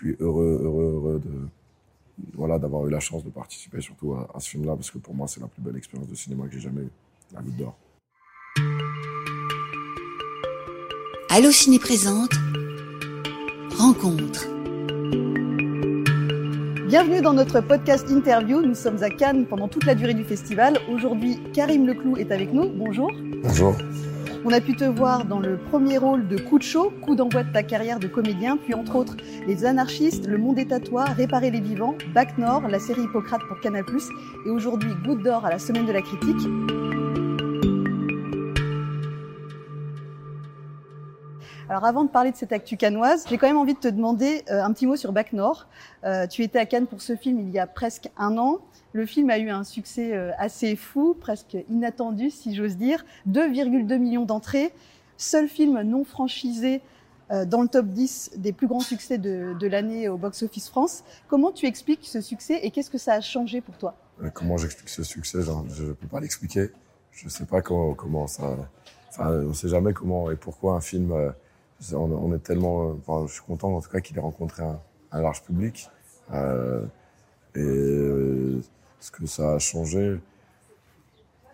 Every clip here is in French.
suis heureux, heureux, heureux de voilà d'avoir eu la chance de participer surtout à, ce film-là parce que pour moi c'est la plus belle expérience de cinéma que j'ai jamais eue, la Goutte d'Or. Allo Ciné présente Rencontre. Bienvenue dans notre podcast interview. Nous sommes à Cannes pendant toute la durée du festival. Aujourd'hui, Karim Leclou est avec nous. Bonjour. Bonjour. On a pu te voir dans le premier rôle de Coup de chaud, coup d'envoi de ta carrière de comédien, puis entre autres Les Anarchistes, Le Monde est à Réparer les vivants, Bac Nord, la série Hippocrate pour Canal+, et aujourd'hui Goutte d'or à la Semaine de la Critique. Alors avant de parler de cette actu canoise, j'ai quand même envie de te demander euh, un petit mot sur Bac Nord. Euh, tu étais à Cannes pour ce film il y a presque un an. Le film a eu un succès euh, assez fou, presque inattendu si j'ose dire. 2,2 millions d'entrées. Seul film non franchisé dans le top 10 des plus grands succès de, de l'année au Box Office France. Comment tu expliques ce succès et qu'est-ce que ça a changé pour toi? Comment j'explique ce succès? Je ne peux pas l'expliquer. Je ne sais pas comment, comment ça... Enfin, on ne sait jamais comment et pourquoi un film... On, est tellement... Enfin, je suis content en tout cas qu'il ait rencontré un, large public. Euh, et ce que ça a changé?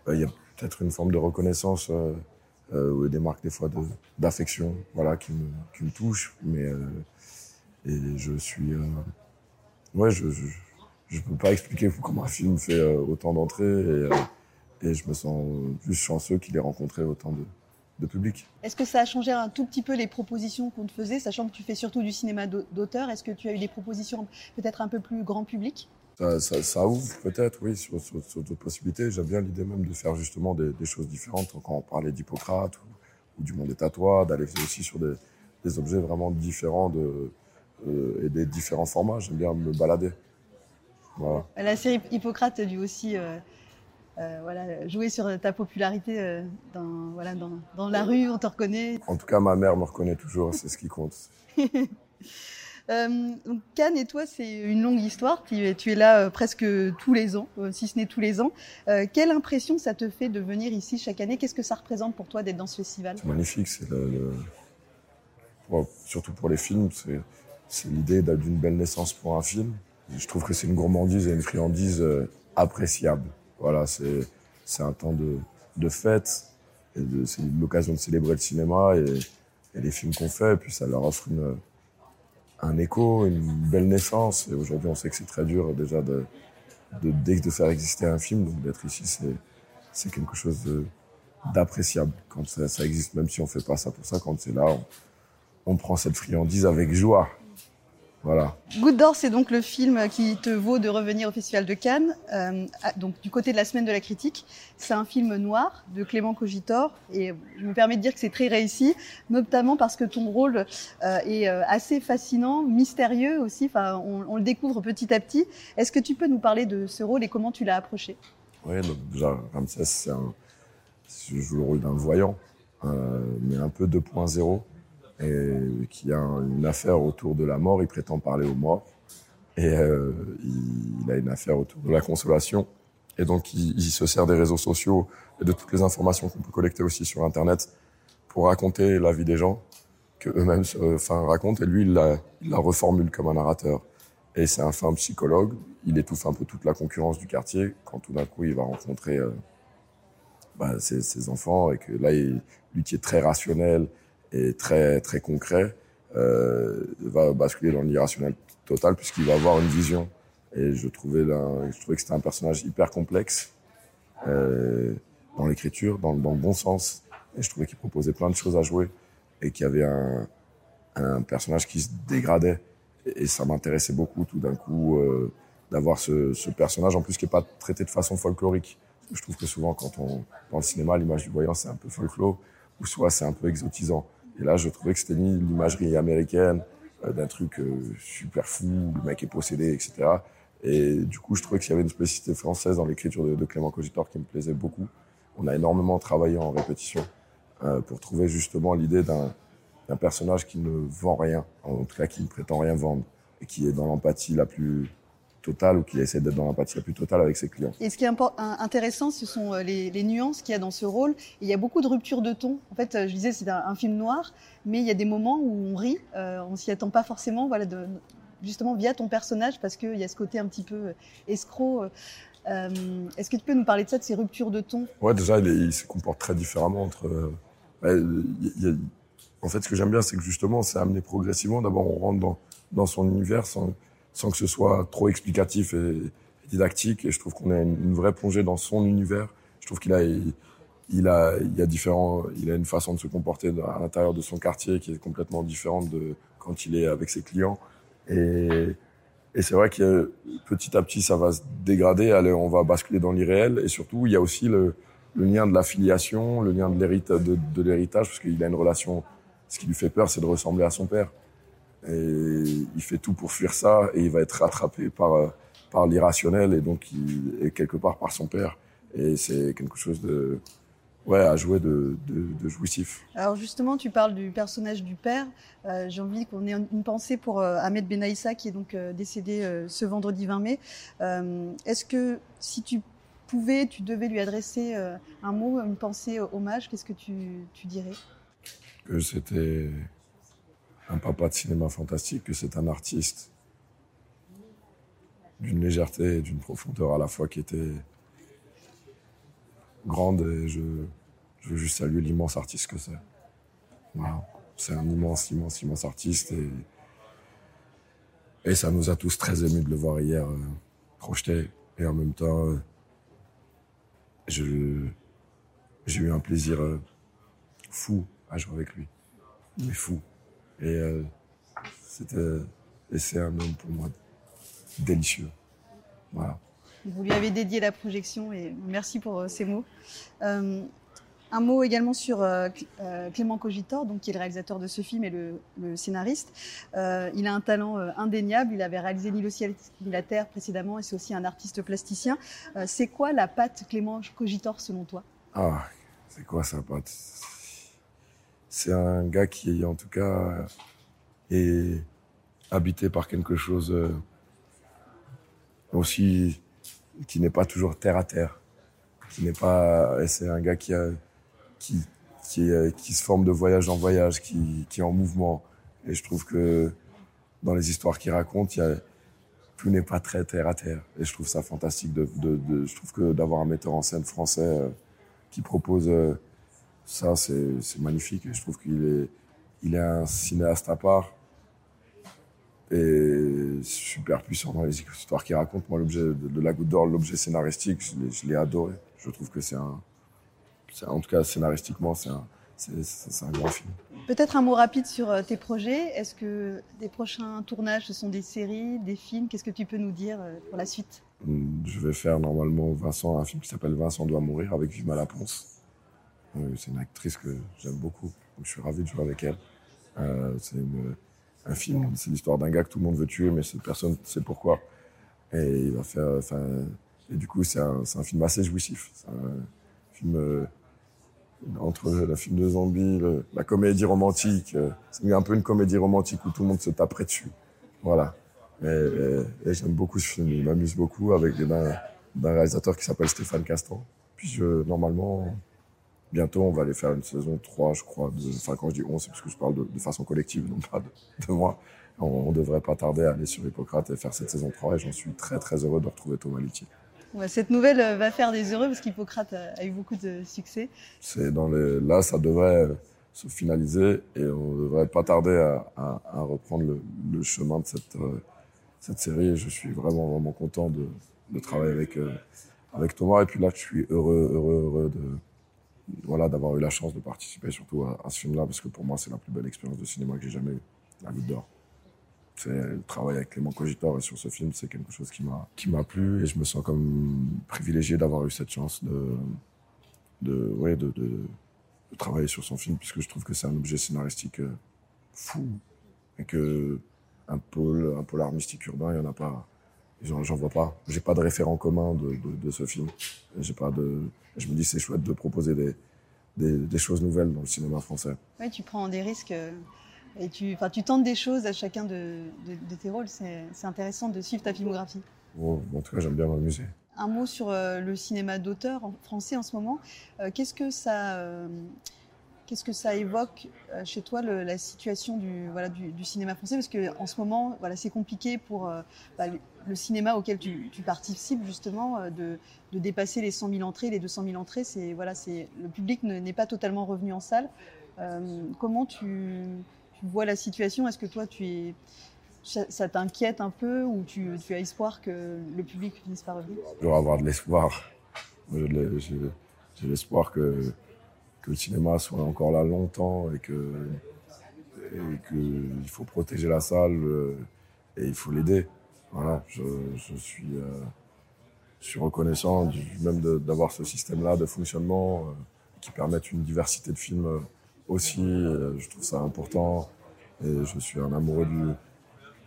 Bah, Il y a peut-être une forme de reconnaissance euh, euh, ou des marques des fois d'affection voilà, qui, me, qui me touchent. Mais, euh, je suis... Euh, ouais, je, je, je peux pas expliquer comment un film fait euh, autant d'entrées et je me sens plus chanceux qu'il ait rencontré autant de, de public. Est-ce que ça a changé un tout petit peu les propositions qu'on te faisait, sachant que tu fais surtout du cinéma d'auteur? Est-ce que tu as eu des propositions peut-être un peu plus grand public? Ça, ça, ça, ouvre peut-être, oui, sur, sur, sur d'autres possibilités. J'aime bien l'idée même de faire justement des, des choses différentes. Quand on parlait d'Hippocrate ou, ou, du monde à toi, d'aller aussi sur des, des, objets vraiment différents de, euh, et des différents formats. J'aime bien me balader. Voilà. La série Hippocrate a dû aussi euh, euh, voilà, jouer sur ta popularité euh, dans, voilà, dans, dans la rue, on te reconnaît. En tout cas, ma mère me reconnaît toujours, c'est ce qui compte. Euh, donc Cannes et toi, c'est une longue histoire. Tu es, tu es là presque tous les ans, si ce n'est tous les ans. Quelle impression ça te fait de venir ici chaque année? Qu'est-ce que ça représente pour toi d'être dans ce festival? C'est magnifique. C'est le, le... Bon, surtout pour les films, c'est l'idée d'une belle naissance pour un film. Je trouve que c'est une gourmandise et une friandise appréciable. Voilà, c'est un temps de, de fête. C'est l'occasion de célébrer le cinéma et, les films qu'on fait. Et puis ça leur offre une un écho, une belle naissance. Et aujourd'hui, on sait que c'est très dur déjà de, de, de faire exister un film. Donc d'être ici, c'est, quelque chose d'appréciable quand ça, existe, même si on fait pas ça pour ça. Quand c'est là, on prend cette friandise avec joie. Voilà. Goutte d'or, c'est donc le film qui te vaut de revenir au Festival de Cannes. Euh, donc du côté de la semaine de la critique, c'est un film noir de Clément Cogitor et je me permets de dire que c'est très réussi, notamment parce que ton rôle euh, est euh, assez fascinant, mystérieux aussi. Enfin, on, on, le découvre petit à petit. Est-ce que tu peux nous parler de ce rôle et comment tu l'as approché? Oui, donc déjà Ramsès, c'est un, je joue le rôle d'un voyant, euh, mais un peu 2.0 et qui a une affaire autour de la mort. Il prétend parler aux morts. Et euh, il, a une affaire autour de la consolation. Et donc, il, se sert des réseaux sociaux et de toutes les informations qu'on peut collecter aussi sur Internet pour raconter la vie des gens que eux-mêmes enfin, racontent. Et lui, il la, il la reformule comme un narrateur. Et c'est un fin psychologue. Il étouffe un peu toute la concurrence du quartier quand tout d'un coup, il va rencontrer euh, bah, ses, ses, enfants. Et que là, il, lui qui est très rationnel, et très très concret euh, va basculer dans l'irrationnel total puisqu'il va avoir une vision. Et je trouvais je trouvais que c'était un personnage hyper complexe euh, dans l'écriture dans, dans, le bon sens. Et je trouvais qu'il proposait plein de choses à jouer et qu'il y avait un, un personnage qui se dégradait. Et, ça m'intéressait beaucoup tout d'un coup euh, d'avoir ce, ce, personnage en plus qui est pas traité de façon folklorique. Je trouve que souvent quand on dans le cinéma l'image du voyant c'est un peu folklore ou soit c'est un peu exotisant et là, je trouvais que c'était ni l'imagerie américaine euh, d'un truc euh, super fou, le mec est possédé, etc. Et du coup, je trouvais qu'il y avait une spécificité française dans l'écriture de, Clément Cogitor qui me plaisait beaucoup. On a énormément travaillé en répétition euh, pour trouver justement l'idée d'un personnage qui ne vend rien, en tout cas qui ne prétend rien vendre, et qui est dans l'empathie la plus totale ou qui essaie d'être dans l'empathie la plus totale avec ses clients. Et ce qui est intéressant, ce sont euh, les, les nuances qu'il y a dans ce rôle. Et il y a beaucoup de ruptures de ton. En fait, euh, je disais, c'est un, un, film noir, mais il y a des moments où on rit, euh, on s'y attend pas forcément. Voilà, de, justement via ton personnage, parce qu'il y a ce côté un petit peu escroc. Est-ce que tu peux nous parler de ça, de ces ruptures de ton? Ouais, déjà, il, se comporte très différemment entre. en fait, ce que j'aime bien, c'est que justement, c'est amené progressivement. D'abord, on rentre dans, dans son univers sans, sans que ce soit trop explicatif et, didactique. Et je trouve qu'on a une, vraie plongée dans son univers. Je trouve qu'il a, il, a, il a différents, il a une façon de se comporter à l'intérieur de son quartier qui est complètement différente de quand il est avec ses clients. Et, c'est vrai que petit à petit, ça va se dégrader. On va basculer dans l'irréel. Et surtout, il y a aussi le, lien de l'affiliation, le lien de l'héritage, parce qu'il a une relation. Ce qui lui fait peur, c'est de ressembler à son père. Et il fait tout pour fuir ça, et il va être rattrapé par euh, par l'irrationnel et donc il est quelque part par son père. Et c'est quelque chose de ouais à jouer de, de, de, jouissif. Alors justement, tu parles du personnage du père. Euh, J'ai envie qu'on ait une pensée pour euh, Ahmed Benaïssa qui est donc euh, décédé ce vendredi 20 mai. Est-ce que si tu pouvais, tu devais lui adresser un mot, une pensée, hommage, qu'est-ce que tu, tu dirais? Que c'était un papa de cinéma fantastique, que c'est un artiste d'une légèreté et d'une profondeur à la fois qui était grande et je, je veux juste saluer l'immense artiste que c'est. C'est un immense, immense, immense artiste et, et ça nous a tous très émus de le voir hier euh, projeté et en même temps euh, j'ai eu un plaisir euh, fou à jouer avec lui, mais fou. Et euh, c'était et c'est un homme pour moi délicieux. Voilà. Vous lui avez dédié la projection et merci pour euh, ces mots. Euh, un mot également sur euh, euh, Clément Cogitor, donc qui est le réalisateur de ce film et le, le scénariste. Euh, il a un talent indéniable. Il avait réalisé L'île au ciel et la terre précédemment et c'est aussi un artiste plasticien. c'est quoi la patte Clément Cogitor selon toi? Ah, c'est quoi sa patte? C'est un gars qui, en tout cas, est habité par quelque chose aussi qui n'est pas toujours terre à terre, qui n'est pas, c'est un gars qui a, qui, qui, qui se forme de voyage en voyage, qui, qui est en mouvement. Et je trouve que dans les histoires qu'il raconte, il y a, tout n'est pas très terre à terre. Et je trouve ça fantastique. De, de, je trouve que d'avoir un metteur en scène français euh, qui propose euh, ça, c'est magnifique. Je trouve qu'il est, il est un cinéaste à part et super puissant dans les histoires qu'il raconte. Moi, l'objet de, La Goutte d'Or, l'objet scénaristique, je l'ai adoré. Je trouve que c'est un, en tout cas scénaristiquement, c'est un, c'est un grand film. Peut-être un mot rapide sur euh, tes projets. Est-ce que des prochains tournages, ce sont des séries, des films? Qu'est-ce que tu peux nous dire euh, pour la suite? Hum, Je vais faire normalement Vincent, un film qui s'appelle Vincent doit mourir avec Vima Laponce. Euh, c'est une actrice que j'aime beaucoup, donc je suis ravi de jouer avec elle. c'est une un film. C'est l'histoire d'un gars que tout le monde veut tuer, mais cette personne sait pourquoi. Et du coup, c'est un, film assez jouissif. C'est un film euh, entre le film de zombies, la comédie romantique. Euh, c'est un peu une comédie romantique où tout le monde se taperait dessus. Voilà. Et, j'aime beaucoup ce film. Il m'amuse beaucoup avec d'un réalisateur qui s'appelle Stéphane Castan. Puis normalement, bientôt, on va aller faire une saison 3, je crois. De, enfin, quand je dis on, c'est parce que je parle de, de façon collective, non pas de, moi. On, on, devrait pas tarder à aller sur Hippocrate et faire cette saison 3 et j'en suis très très heureux de retrouver Thomas. Ouais, cette nouvelle euh, va faire des heureux parce qu'Hippocrate a eu beaucoup de succès. C'est dans les, là, ça devrait se finaliser et on devrait pas tarder à, à, à reprendre le, le, chemin de cette, euh, cette série. Et je suis vraiment vraiment content de, de travailler avec euh, avec Thomas et puis là, je suis heureux heureux heureux de voilà, d'avoir eu la chance de participer surtout à, ce film-là, parce que pour moi, c'est la plus belle expérience de cinéma que j'ai jamais eue, la Goutte d'Or. Le travail avec Clément Cogitor et sur ce film, c'est quelque chose qui m'a plu et je me sens comme privilégié d'avoir eu cette chance de de de, de, travailler sur son film puisque je trouve que c'est un objet scénaristique euh, fou et que un pôle un mystique urbain, il y en a pas j'en vois pas. J'ai pas de référent commun de, de, de ce film. J'ai pas de. Je me dis c'est chouette de proposer des, des, des, choses nouvelles dans le cinéma français. Ouais, tu prends des risques euh, et tu, enfin, tu tentes des choses à chacun de, de tes rôles. C'est intéressant de suivre ta filmographie. Oh, en tout cas, j'aime bien m'amuser. Un mot sur euh, le cinéma d'auteur français en ce moment. Euh, Qu'est-ce que ça qu'est-ce que ça évoque euh, chez toi la situation du, cinéma français? Parce qu'en ce moment, c'est compliqué pour euh, bah, le, cinéma auquel tu, participes justement euh, de, dépasser les 100 000 entrées, les 200 000 entrées. Le public n'est pas totalement revenu en salle. Comment tu, vois la situation? Est-ce que toi, ça, t'inquiète un peu ou tu, tu, as espoir que le public finisse par revenir? Je dois avoir de l'espoir. J'ai l'espoir que que le cinéma soit encore là longtemps et que et que il faut protéger la salle euh, et il faut l'aider. Voilà, je, euh, suis reconnaissant même d'avoir ce système-là de fonctionnement euh, qui permette une diversité de films aussi. Je trouve ça important et je suis un amoureux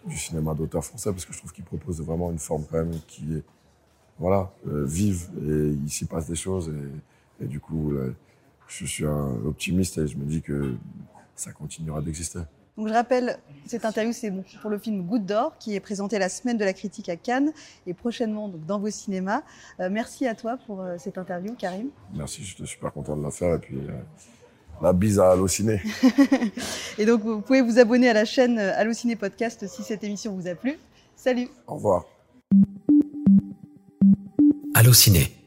du, cinéma d'auteur français parce que je trouve qu'il propose vraiment une forme quand même qui est voilà vive et il s'y passe des choses et, du coup je suis un optimiste et je me dis que ça continuera d'exister. Donc je rappelle, cette interview, c'est pour le film Goutte d'or, qui est présenté la semaine de la critique à Cannes et prochainement donc, dans vos cinémas. Euh, merci à toi pour euh, cette interview, Karim. Merci, je suis super content de la faire et puis euh, la bise à Allociné. et donc vous pouvez vous abonner à la chaîne euh, Allociné Podcast si cette émission vous a plu. Salut. Au revoir. Allociné